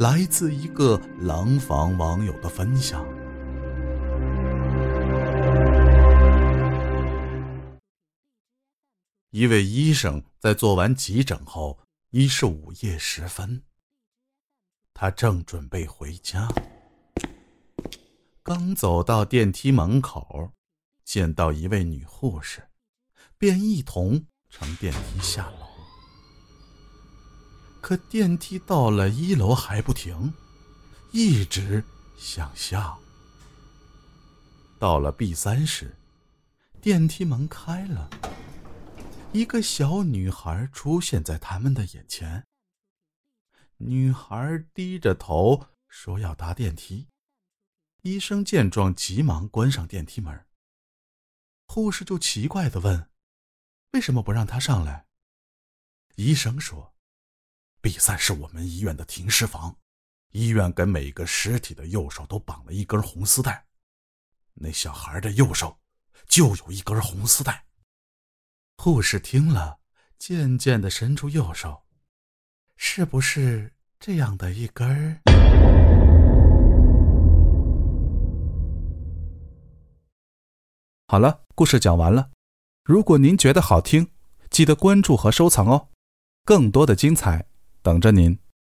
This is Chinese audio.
来自一个廊坊网友的分享。一位医生在做完急诊后，已是午夜时分。他正准备回家，刚走到电梯门口，见到一位女护士，便一同乘电梯下楼。可电梯到了一楼还不停，一直向下。到了 B 三时，电梯门开了，一个小女孩出现在他们的眼前。女孩低着头说要搭电梯，医生见状急忙关上电梯门。护士就奇怪的问：“为什么不让她上来？”医生说。B 三是我们医院的停尸房，医院给每个尸体的右手都绑了一根红丝带，那小孩的右手就有一根红丝带。护士听了，渐渐的伸出右手，是不是这样的一根？好了，故事讲完了。如果您觉得好听，记得关注和收藏哦，更多的精彩。等着您。